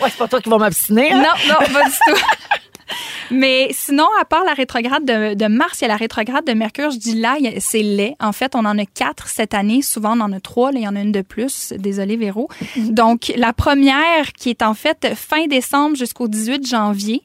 Ouais, c'est pas toi qui vas m'obstiner. hein? non, non, pas du tout. Mais sinon, à part la rétrograde de, de Mars, il y a la rétrograde de Mercure. Je dis là, c'est laid. En fait, on en a quatre cette année. Souvent, on en a trois. Là, il y en a une de plus. Désolé, Véro. Donc, la première qui est en fait fin décembre jusqu'au 18 janvier.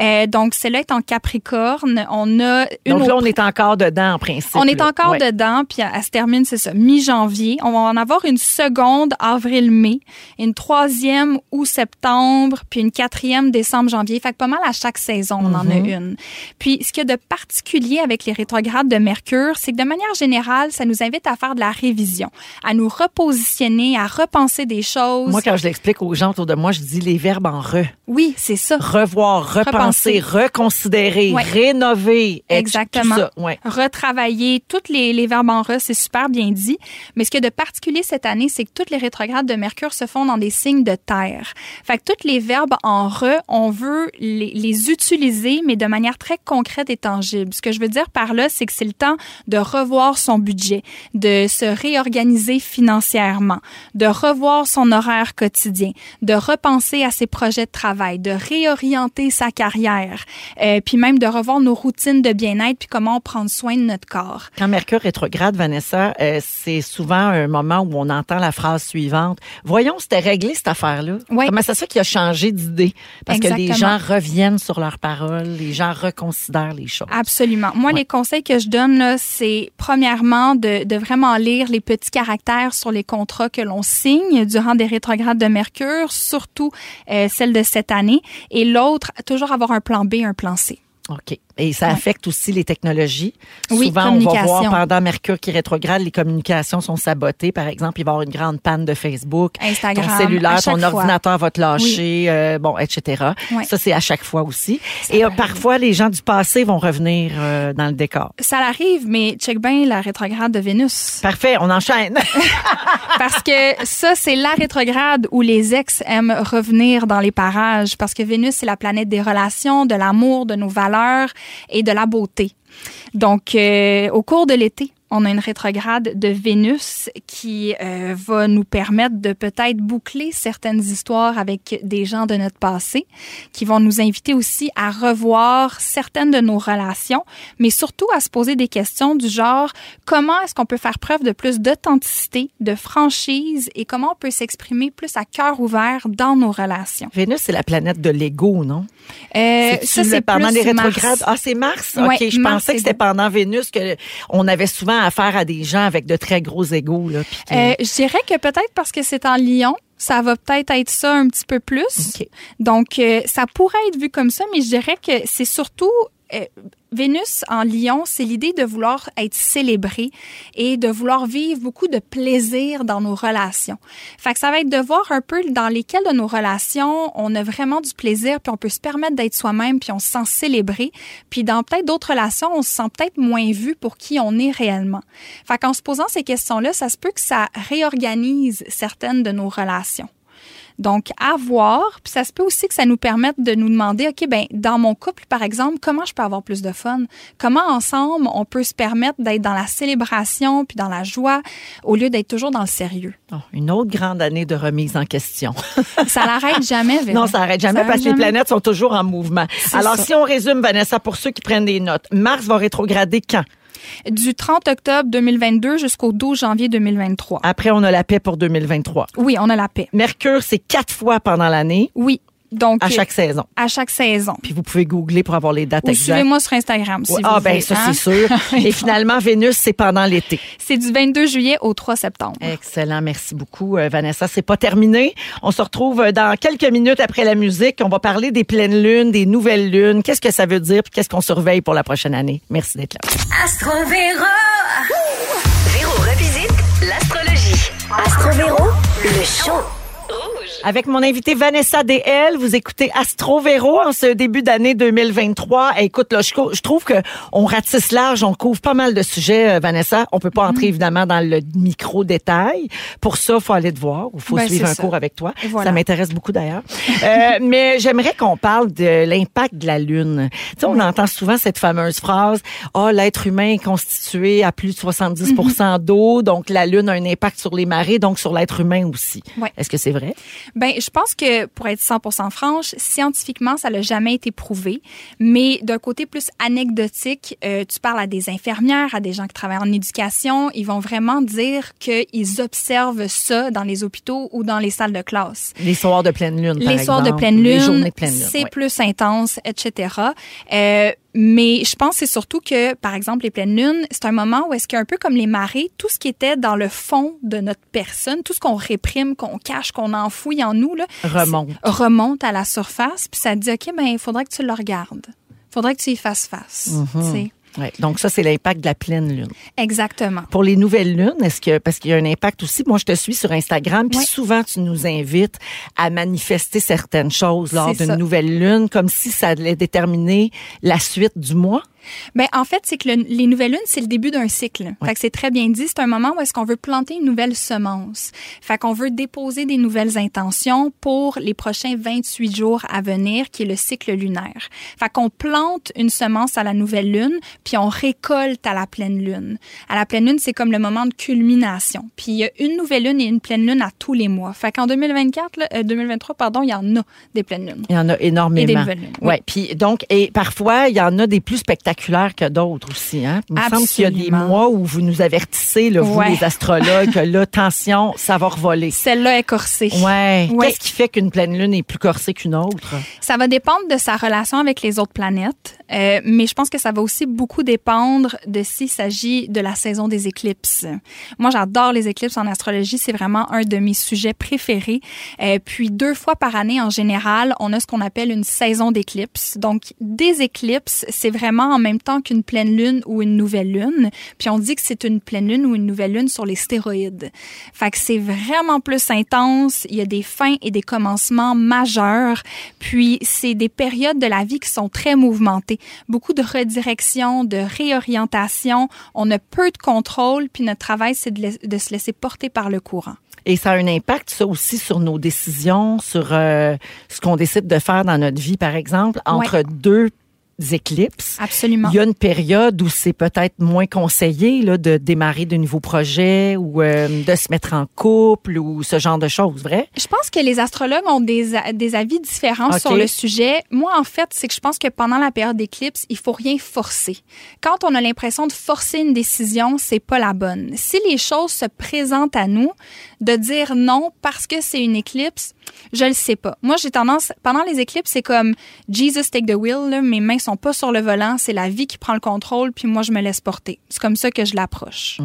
Euh, donc, celle-là est en Capricorne. On a une Donc là, on est encore dedans, en principe. On est encore Ouais. dedans, puis elle, elle se termine, c'est ça, mi-janvier. On va en avoir une seconde avril-mai, une troisième août-septembre, puis une quatrième décembre-janvier. Fait que pas mal à chaque on en a une. Puis, ce qu'il y a de particulier avec les rétrogrades de Mercure, c'est que de manière générale, ça nous invite à faire de la révision, à nous repositionner, à repenser des choses. Moi, quand je l'explique aux gens autour de moi, je dis les verbes en re. Oui, c'est ça. Revoir, repenser, reconsidérer, rénover. Exactement. Tout ça, ouais. Retravailler. Tous les, les verbes en re, c'est super bien dit. Mais ce qu'il y a de particulier cette année, c'est que toutes les rétrogrades de Mercure se font dans des signes de terre. Fait que tous les verbes en re, on veut les, les utiliser, mais de manière très concrète et tangible. Ce que je veux dire par là, c'est que c'est le temps de revoir son budget, de se réorganiser financièrement, de revoir son horaire quotidien, de repenser à ses projets de travail, de réorienter sa carrière, euh, puis même de revoir nos routines de bien-être, puis comment prendre soin de notre corps. Quand Mercure rétrograde, Vanessa, euh, c'est souvent un moment où on entend la phrase suivante. Voyons, c'était réglé cette affaire-là. Oui. Comment c'est ça qui a changé d'idée? Parce que les Exactement. gens reviennent sur leurs paroles, les gens reconsidèrent les choses. Absolument. Moi, Ouais. les conseils que je donne, c'est premièrement de, de vraiment lire les petits caractères sur les contrats que l'on signe durant des rétrogrades de Mercure, surtout euh, celle de cette année. Et l'autre, toujours avoir un plan B, un plan C. OK. Et ça affecte aussi les technologies. Oui, Souvent, on va voir pendant Mercure qui rétrograde, les communications sont sabotées. Par exemple, il va y avoir une grande panne de Facebook. Instagram, Ton cellulaire, ton fois. ordinateur va te lâcher, euh, bon, etc. Ça, c'est à chaque fois aussi. Ça Et euh, parfois, les gens du passé vont revenir euh, dans le décor. Ça arrive, mais check bien la rétrograde de Vénus. Parfait, on enchaîne. Parce que ça, c'est la rétrograde où les ex aiment revenir dans les parages. Parce que Vénus, c'est la planète des relations, de l'amour, de nos valeurs et de la beauté. Donc, euh, au cours de l'été, on a une rétrograde de Vénus qui euh, va nous permettre de peut-être boucler certaines histoires avec des gens de notre passé, qui vont nous inviter aussi à revoir certaines de nos relations, mais surtout à se poser des questions du genre comment est-ce qu'on peut faire preuve de plus d'authenticité, de franchise et comment on peut s'exprimer plus à cœur ouvert dans nos relations? Vénus, c'est la planète de l'ego, non? Euh, ça, c'est pendant plus les Mars. rétrogrades? Ah, c'est Mars? Ouais, OK, je Mars, pensais que c'était pendant Vénus que on avait souvent affaire à des gens avec de très gros. Là, que- Euh, je dirais que peut-être parce que c'est en Lyon, ça va peut-être être ça un petit peu plus. Donc, euh, ça pourrait être vu comme ça, mais je dirais que c'est surtout euh, Vénus en Lion, c'est l'idée de vouloir être célébré et de vouloir vivre beaucoup de plaisir dans nos relations. Fait que ça va être de voir un peu dans lesquelles de nos relations on a vraiment du plaisir, puis on peut se permettre d'être soi-même, puis on se sent célébré. Puis dans peut-être d'autres relations, on se sent peut-être moins vu pour qui on est réellement. Fait qu'en se posant ces questions-là, ça se peut que ça réorganise certaines de nos relations. Donc, à voir. Puis ça se peut aussi que ça nous permette de nous demander, OK, ben dans mon couple, par exemple, comment je peux avoir plus de fun? Comment ensemble on peut se permettre d'être dans la célébration puis dans la joie au lieu d'être toujours dans le sérieux? Oh, une autre grande année de remise en question. Ça l'arrête jamais, Véro. non, ça n'arrête jamais Ça parce que les planètes sont toujours en mouvement. Alors, ça. si on résume, Vanessa, pour ceux qui prennent des notes, Mars va rétrograder quand? Du 30 octobre 2022 jusqu'au 12 janvier 2023. Après, on a la paix pour 2023. Oui, on a la paix. Mercure, c'est quatre fois pendant l'année, Oui. Donc, à chaque saison. à chaque saison. Puis vous pouvez googler pour avoir les dates Ou exactes. suivez-moi sur Instagram si Ouais, vous ah, ben voulez, ça, hein. c'est sûr. Et finalement, Vénus, c'est pendant l'été. C'est du 22 juillet au 3 septembre. Excellent, merci beaucoup, euh, Vanessa. C'est pas terminé. On se retrouve euh, dans quelques minutes après la musique. On va parler des pleines lunes, des nouvelles lunes. Qu'est-ce que ça veut dire puis qu'est-ce qu'on surveille pour la prochaine année? Merci d'être là. Astro Véro. Véro revisite l'astrologie. Astro Véro, le show. Avec mon invité Vanessa DL, vous écoutez Astro Véro en ce début d'année 2023. Eh, écoute, là, je, trouve que on ratisse large, on couvre pas mal de sujets, euh, Vanessa. On peut pas Mm-hmm. entrer évidemment dans le micro détail. Pour ça, faut aller te voir ou faut Ben, suivre un ça. cours avec toi. Voilà. Ça m'intéresse beaucoup d'ailleurs. Euh, mais j'aimerais qu'on parle de l'impact de la lune. Tu sais, on entend souvent cette fameuse phrase "Ah, l'être humain est constitué à plus de 70% Mm-hmm. d'eau, donc la lune a un impact sur les marées, donc sur l'être humain aussi." Ouais. Est-ce que c'est vrai? Ben, je pense que pour être 100% franche, scientifiquement, ça n'a jamais été prouvé. Mais d'un côté plus anecdotique, euh, tu parles à des infirmières, à des gens qui travaillent en éducation, ils vont vraiment dire qu'ils observent ça dans les hôpitaux ou dans les salles de classe. Les soirs de pleine lune, par les soirs de pleine lune, Les journées de pleine lune. c'est plus intense, etc. Euh, mais je pense que c'est surtout que, par exemple, les pleines lunes, c'est un moment où est-ce qu'un peu comme les marées, tout ce qui était dans le fond de notre personne, tout ce qu'on réprime, qu'on cache, qu'on enfouit en nous, là, Remonte. remonte à la surface, puis ça te dit, OK, ben, il faudrait que tu le regardes. faudrait que tu y fasses face. sais. Ouais. Donc ça, c'est l'impact de la pleine lune. Exactement. Pour les nouvelles lunes, est-ce que parce qu'il y a un impact aussi, moi je te suis sur Instagram, puis Oui. souvent tu nous invites à manifester certaines choses lors d'une nouvelle lune, comme si ça allait déterminer la suite du mois. Ben, en fait, c'est que le- les nouvelles lunes, c'est le début d'un cycle. Fait que c'est très bien dit. C'est un moment où est-ce qu'on veut planter une nouvelle semence. Fait qu'on veut déposer des nouvelles intentions pour les prochains 28 jours à venir, qui est le cycle lunaire. Fait qu'on plante une semence à la nouvelle lune, puis on récolte à la pleine lune. À la pleine lune, c'est comme le moment de culmination. Puis il y a une nouvelle lune et une pleine lune à tous les mois. Fait qu'en 2024, là, euh, 2023, pardon, il y en a des pleines lunes. Il y en a énormément. Et des nouvelles lunes, oui. Ouais. Puis donc et parfois il y en a des plus spectaculaires que d'autres aussi. Hein? Il me semble qu'il y a des mois où vous nous avertissez, là, vous Ouais. les astrologues, que là attention, ça va revoler. Celle-là est corsée. Ouais. Ouais. Qu'est-ce qui fait qu'une pleine lune est plus corsée qu'une autre? Ça va dépendre de sa relation avec les autres planètes, euh, mais je pense que ça va aussi beaucoup dépendre de s'il s'agit de la saison des éclipses. Moi, j'adore les éclipses en astrologie, c'est vraiment un de mes sujets préférés. Euh, puis deux fois par année, en général, on a ce qu'on appelle une saison d'éclipses. Donc, des éclipses, c'est vraiment en même temps qu'une pleine lune ou une nouvelle lune. Puis on dit que c'est une pleine lune ou une nouvelle lune sur les stéroïdes. Fait que c'est vraiment plus intense. Il y a des fins et des commencements majeurs. Puis c'est des périodes de la vie qui sont très mouvementées. Beaucoup de redirection, de réorientation. On a peu de contrôle. Puis notre travail, c'est de, se laisser porter par le courant. Et ça a un impact, ça aussi, sur nos décisions, sur euh, ce qu'on décide de faire dans notre vie, par exemple, entre deux éclipses. Absolument. Il y a une période où c'est peut-être moins conseillé là, de démarrer de nouveaux projets ou euh, de se mettre en couple ou ce genre de choses, vrai? Je pense que les astrologues ont des, des avis différents Ok. sur le sujet. Moi, en fait, c'est que je pense que pendant la période d'éclipse, il faut rien forcer. Quand on a l'impression de forcer une décision, c'est pas la bonne. Si les choses se présentent à nous, de dire non parce que c'est une éclipse, je le sais pas. Moi, j'ai tendance, pendant les éclipses, c'est comme Jesus take the wheel, là, mes mains sont pas sur le volant, c'est la vie qui prend le contrôle, puis moi, je me laisse porter. C'est comme ça que je l'approche.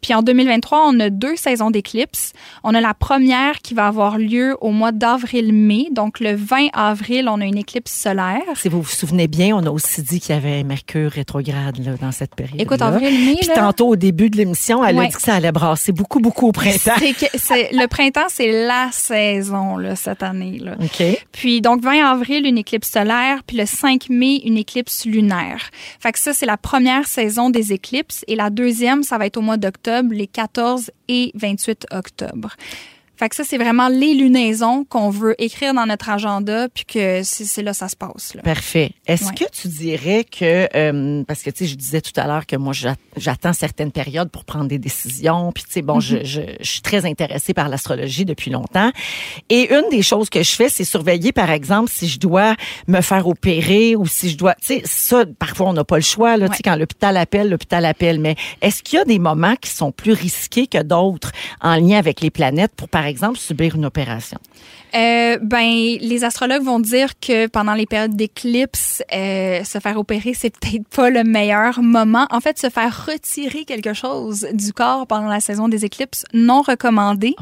Puis en 2023, on a deux saisons d'éclipses. On a la première qui va avoir lieu au mois d'avril-mai. Donc le 20 avril, on a une éclipse solaire. Si vous vous souvenez bien, on a aussi dit qu'il y avait Mercure rétrograde là, dans cette période. Écoute, avril-mai, Puis là- tantôt, au début de l'émission, elle a dit que ça allait brasser beaucoup, beaucoup au printemps. C'est que c'est le printemps, c'est la saison là, cette année là. Puis donc 20 avril une éclipse solaire, puis le 5 mai une éclipse lunaire. Fait que ça c'est la première saison des éclipses et la deuxième ça va être au mois d'octobre, les 14 et 28 octobre. Fait que ça c'est vraiment les lunaisons qu'on veut écrire dans notre agenda puis que c'est là ça se passe là. Parfait. Est-ce Ouais. que tu dirais que, euh, parce que tu sais, je disais tout à l'heure que moi, j'a- j'attends certaines périodes pour prendre des décisions, puis tu sais, bon, je, je, je suis très intéressée par l'astrologie depuis longtemps. Et une des choses que je fais, c'est surveiller, par exemple, si je dois me faire opérer ou si je dois, tu sais, ça, parfois, on n'a pas le choix, là, tu sais, quand l'hôpital appelle, l'hôpital appelle. Mais est-ce qu'il y a des moments qui sont plus risqués que d'autres en lien avec les planètes pour, par exemple, subir une opération? Euh, ben, les astrologues vont dire que pendant les périodes d'éclipse, euh, se faire opérer, c'est peut-être pas le meilleur moment. En fait, se faire retirer quelque chose du corps pendant la saison des éclipses, non recommandé.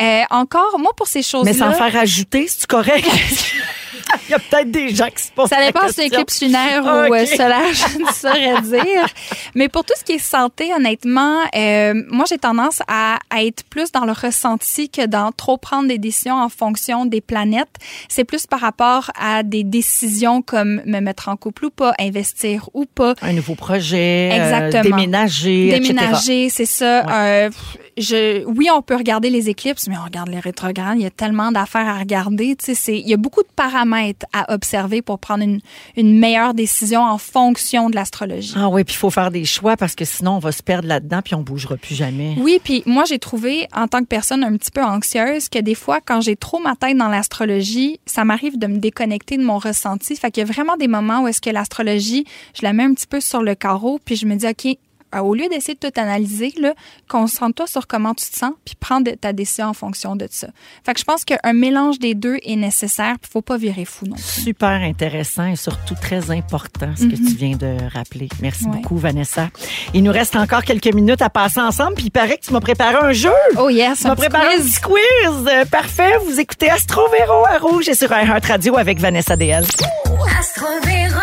Euh, encore, moi, pour ces choses-là... Mais sans faire ajouter, c'est correct? Il y a peut-être des gens qui se posent Ça dépend si c'est éclipse lunaire Ah, ou euh, solaire, je ne saurais dire. Mais pour tout ce qui est santé, honnêtement, euh, moi, j'ai tendance à, à être plus dans le ressenti que dans trop prendre des décisions en fonction des planètes. C'est plus par rapport à des décisions comme me mettre en couple ou pas, investir ou pas. Un nouveau projet, euh, Exactement. déménager. Déménager, c'est ça. Ouais. Euh, je, oui, on peut regarder les éclipses, mais on regarde les rétrogrades. Il y a tellement d'affaires à regarder. Tu sais, il y a beaucoup de paramètres à observer pour prendre une, une meilleure décision en fonction de l'astrologie. Ah oui, puis il faut faire des choix parce que sinon on va se perdre là-dedans puis on bougera plus jamais. Oui, puis moi j'ai trouvé en tant que personne un petit peu anxieuse que des fois quand j'ai trop ma tête dans l'astrologie, ça m'arrive de me déconnecter de mon ressenti. Fait qu'il y a vraiment des moments où est-ce que l'astrologie, je la mets un petit peu sur le carreau puis je me dis OK, au lieu d'essayer de tout analyser, concentre-toi sur comment tu te sens, puis prends de- ta décision en fonction de ça. Fait que je pense qu'un mélange des deux est nécessaire, puis faut pas virer fou non plus. Super intéressant et surtout très important ce que tu viens de rappeler. Merci Ouais. beaucoup Vanessa. Il nous reste encore quelques minutes à passer ensemble puis il paraît que tu m'as préparé un jeu. Oh yes, Tu m'as un préparé un quiz. petit quiz. Euh, Parfait. Vous écoutez Astro Véro à Rouge et sur iHeart Radio avec Vanessa DL. Astro Véro.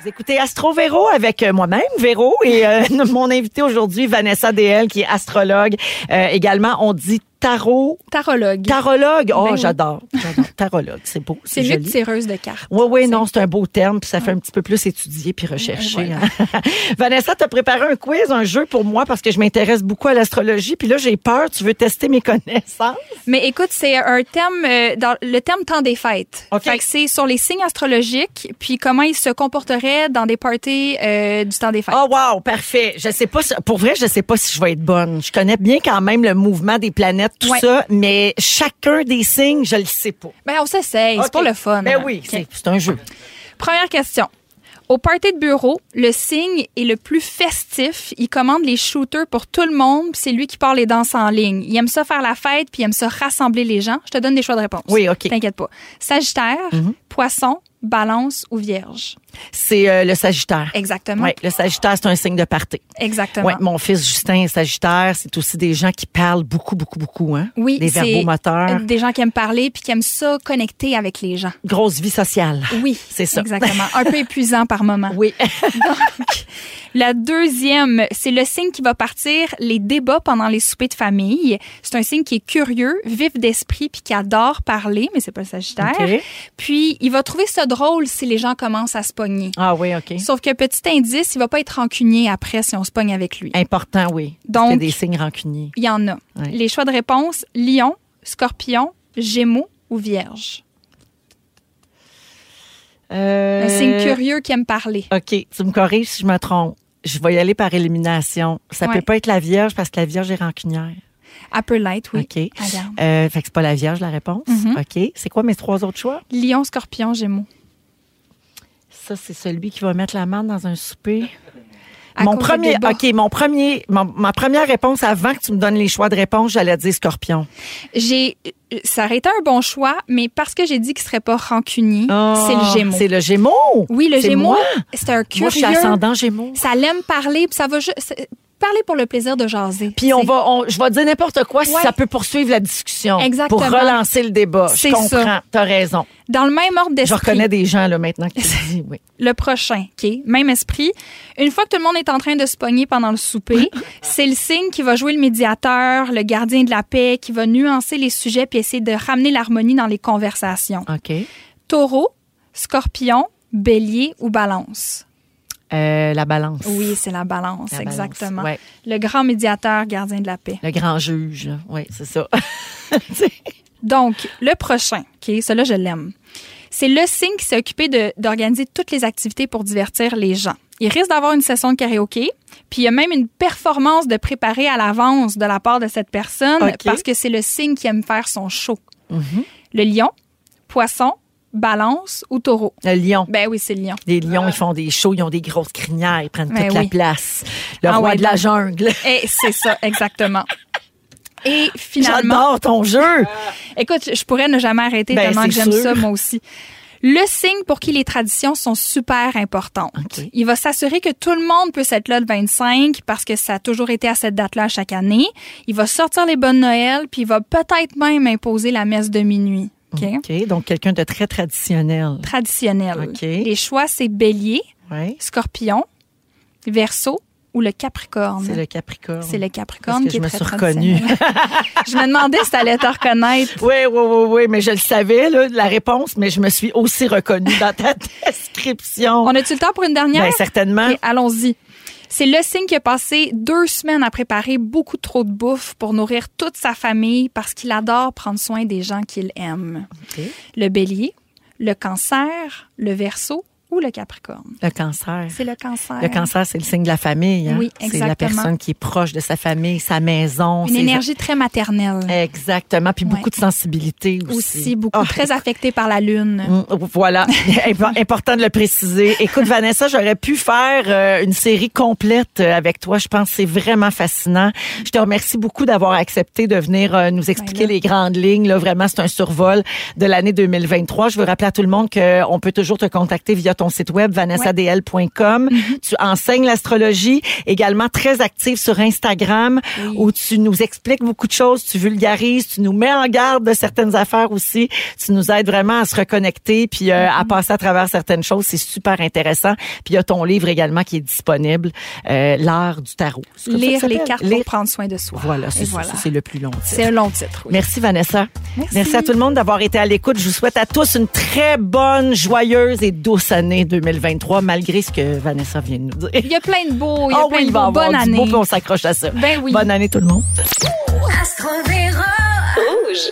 Vous écoutez Astro Véro avec euh, moi-même, Véro, et euh, mon invité aujourd'hui, Vanessa DL, qui est astrologue. Euh, également, on dit tarot. Tarologue. Tarologue. Oh, Ben oui. j'adore. Tarologue, c'est beau. c'est mieux tireuse de cartes. Oui, oui, non, c'est un beau terme, puis ça fait un petit peu plus étudier puis rechercher. Voilà. hein. Vanessa, tu as préparé un quiz, un jeu pour moi parce que je m'intéresse beaucoup à l'astrologie, puis là, j'ai peur, tu veux tester mes connaissances? Mais écoute, c'est un thème, euh, dans le thème temps des fêtes. OK. Fait que c'est sur les signes astrologiques, puis comment ils se comporteraient dans des parties euh, du temps des fêtes. Oh wow, parfait. Je sais pas si- pour vrai, je sais pas si je vais être bonne. Je connais bien quand même le mouvement des planètes, tout Ouais. ça, mais chacun des signes, je le sais pas. Ben, on s'essaye, c'est pour le fun. Ben hein. oui, OK. c'est un jeu. Première question. Au party de bureau, le signe est le plus festif. Il commande les shooters pour tout le monde, c'est lui qui part les danses en ligne. Il aime ça faire la fête, puis il aime ça rassembler les gens. Je te donne des choix de réponse. Oui, OK. Mhm. T'inquiète pas. Sagittaire, Poisson, Balance ou Vierge. C'est euh, le Sagittaire. Exactement. Oui, le Sagittaire, c'est un signe de party. Exactement. Ouais, mon fils Justin est Sagittaire, c'est aussi des gens qui parlent beaucoup, beaucoup, beaucoup, hein? Oui, Des c'est verbomoteurs. Des gens qui aiment parler puis qui aiment ça connecter avec les gens. Grosse vie sociale. Oui, C'est ça. Exactement. Un peu épuisant par moment. Oui. Donc, la deuxième, c'est le signe qui va partir les débats pendant les soupers de famille. C'est un signe qui est curieux, vif d'esprit, puis qui adore parler, mais c'est pas le Sagittaire. Puis il va trouver ça drôle si les gens commencent à se pogner. Ah oui, OK. Sauf que petit indice, il va pas être rancunier après si on se pogne avec lui. Important, oui. Donc- Donc, des signes rancuniers. Il y en a. Ouais. Les choix de réponse Lion, Scorpion, Gémeaux ou Vierge. Euh, Un signe curieux qui aime parler. OK, tu me corriges si je me trompe. Je vais y aller par élimination. Ça Ouais. peut pas être la Vierge parce que la Vierge est rancunière. Un peu light, oui. OK. Regarde. Euh, fait que c'est pas la Vierge la réponse. Mhm. OK. C'est quoi mes trois autres choix? Lion, Scorpion, Gémeaux. Ça, c'est celui qui va mettre la main dans un souper. À mon premier. OK, mon premier, mon- ma première réponse avant que tu me donnes les choix de réponse, j'allais dire scorpion. J'ai, ça aurait été un bon choix, mais parce que j'ai dit qu'il serait pas rancunier, Ah, c'est le Gémeaux. C'est le Gémeaux? Oui, le Gémeaux, c'est un Moi, je suis curieux. ascendant Gémeaux. Ça l'aime parler, puis ça va juste parler pour le plaisir de jaser. Puis on va, on- je vais dire n'importe quoi si Ouais. ça peut poursuivre la discussion. Exactement. Pour relancer le débat. Je C'est comprends. T'as raison. Dans le même ordre Je d'esprit. reconnais des gens, là, maintenant oui. le prochain, OK? Même esprit. Une fois que tout le monde est en train de se pogner pendant le souper, c'est le signe qui va jouer le médiateur, le gardien de la paix, qui va nuancer les sujets puis essayer de ramener l'harmonie dans les conversations. OK. Taureau, scorpion, bélier ou balance? Euh, la balance. Oui, c'est la balance, La balance, exactement. ouais. Le grand médiateur, gardien de la paix. Le grand juge. Oui, c'est ça. Donc, le prochain, OK, celui-là, je l'aime. C'est le signe qui s'est occupé d'organiser toutes les activités pour divertir les gens. Il risque d'avoir une session de karaoké, puis il y a même une performance de préparer à l'avance de la part de cette personne parce que c'est le signe qui aime faire son show. Mhm. Le lion, poisson, balance ou taureau? Le lion. Ben oui, c'est le lion. Les lions, ils font des shows, ils ont des grosses crinières, ils prennent Ben toute la oui. place. Le Ah roi ouais, de la donc- jungle. Et c'est ça, exactement. Et finalement, J'adore ton jeu. Écoute, je pourrais ne jamais arrêter Ben, tellement c'est que j'aime sûr. ça, moi aussi. Le signe pour qui les traditions sont super importantes. OK. Il va s'assurer que tout le monde peut être là le 25 parce que ça a toujours été à cette date-là chaque année. Il va sortir les bonnes Noël, puis il va peut-être même imposer la messe de minuit. OK? OK, donc quelqu'un de très traditionnel. Traditionnel. OK. Les choix, c'est bélier, scorpion, verso ou le capricorne. C'est le Capricorne. C'est le capricorne Parce que qui je est me très suis reconnue. je me demandais si t'allais te reconnaître. Oui, oui, oui, oui, mais je le savais, là, la réponse, mais je me suis aussi reconnue dans ta description. On a-tu le temps pour une dernière? Ben, certainement. Allons-y. C'est le signe qui a passé deux semaines à préparer beaucoup trop de bouffe pour nourrir toute sa famille parce qu'il adore prendre soin des gens qu'il aime. Le bélier, le cancer, le verso ou le capricorne. Le cancer. C'est le cancer. Le cancer, c'est le signe de la famille. Hein? Oui, C'est la exactement. personne qui est proche de sa famille, sa maison. Une énergie très maternelle. Exactement. Puis Ouais. beaucoup de sensibilité aussi. Aussi, beaucoup Ah, très affectée par la lune. Mm, Voilà, Imp- important de le préciser. Écoute, Vanessa, j'aurais pu faire euh, une série complète euh, avec toi. Je pense que c'est vraiment fascinant. Je te remercie beaucoup d'avoir accepté de venir euh, nous expliquer Ben les grandes lignes. Là, vraiment, c'est un survol de l'année 2023. Je veux rappeler à tout le monde qu'on peut toujours te contacter via ton site web vanessadl.com. Mm-hmm. Tu enseignes l'astrologie, également très active sur Instagram où tu nous expliques beaucoup de choses, tu vulgarises, tu nous mets en garde de certaines affaires aussi. Tu nous aides vraiment à se reconnecter puis euh, à passer à travers certaines choses. C'est super intéressant. Puis il y a ton livre également qui est disponible, euh, L'art du tarot. Lire les cartes Lire- pour prendre soin de soi. Voilà, c'est voilà. le plus long. titre. C'est un long titre. oui. Merci Vanessa. Merci. à tout le monde d'avoir été à l'écoute. Je vous souhaite à tous une très bonne, joyeuse et douce année 2023, malgré ce que Vanessa vient de nous dire. Il y a plein de beaux, il y a oh plein oui, de beaux. Bon, bonne année. On s'accroche à ça. Ben oui. Bonne année tout le monde. Rouge.